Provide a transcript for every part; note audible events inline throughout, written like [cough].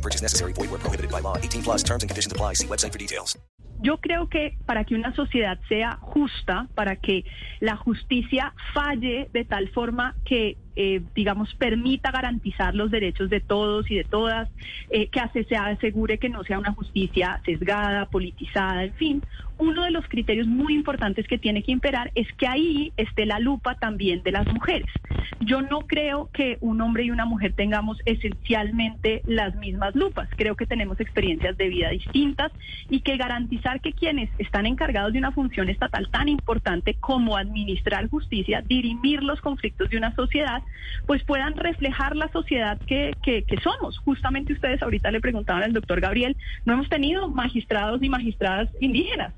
No purchase necessary. Void where prohibited by law. 18 plus terms and conditions apply. See website for details. Yo creo que para que una sociedad sea justa, para que la justicia falle de tal forma que eh, digamos, permita garantizar los derechos de todos y de todas, eh, que se asegure que no sea una justicia sesgada, politizada, en fin. Uno de los criterios muy importantes que tiene que imperar es que ahí esté la lupa también de las mujeres. Yo no creo que un hombre y una mujer tengamos esencialmente las mismas lupas. Creo que tenemos experiencias de vida distintas y que garantizar que quienes están encargados de una función estatal tan importante como administrar justicia, dirimir los conflictos de una sociedad, pues puedan reflejar la sociedad que, que, somos. Justamente ustedes ahorita le preguntaban al doctor Gabriel, no hemos tenido magistrados ni magistradas indígenas.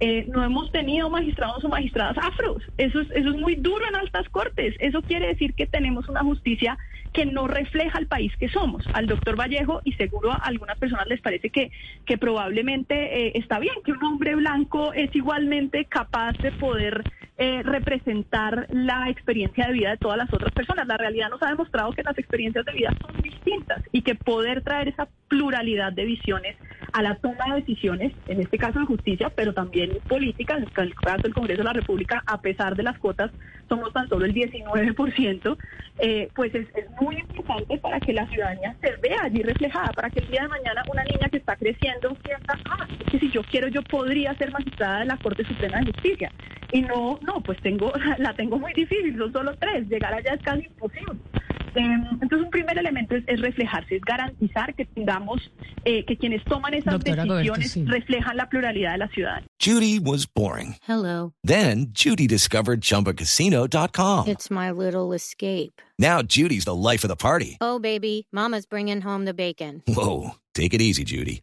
Eh, no hemos tenido magistrados o magistradas afros. Eso es, eso es muy duro en altas cortes. Eso quiere decir que tenemos una justicia que no refleja el país que somos. Al doctor Vallejo, y seguro a algunas personas les parece que, que probablemente eh, está bien, que un hombre blanco es igualmente capaz de poder eh, representar la experiencia de vida de todas las otras personas. La realidad nos ha demostrado que las experiencias de vida son distintas y que poder traer esa pluralidad de visiones a la toma de decisiones, en este caso en justicia, pero también política, en el caso del Congreso de la República, a pesar de las cuotas, somos tan solo el 19%, eh, pues es, muy importante para que la ciudadanía se vea allí reflejada, para que el día de mañana una niña que está creciendo sienta, ah, que si yo quiero yo podría ser magistrada de la Corte Suprema de Justicia. Y no, no, pues tengo, [laughs] la tengo muy difícil, son solo tres, llegar allá es casi imposible. Em, entonces, un primer elemento es, reflejarse, es garantizar que tengamos, eh, que quienes toman esas decisiones reflejan la pluralidad de la ciudad. Judy was boring. Hello. Then, Judy discovered ChumbaCasino.com. It's my little escape. Now, Judy's the life of the party. Oh, baby, Mama's bringing home the bacon. Whoa, take it easy, Judy.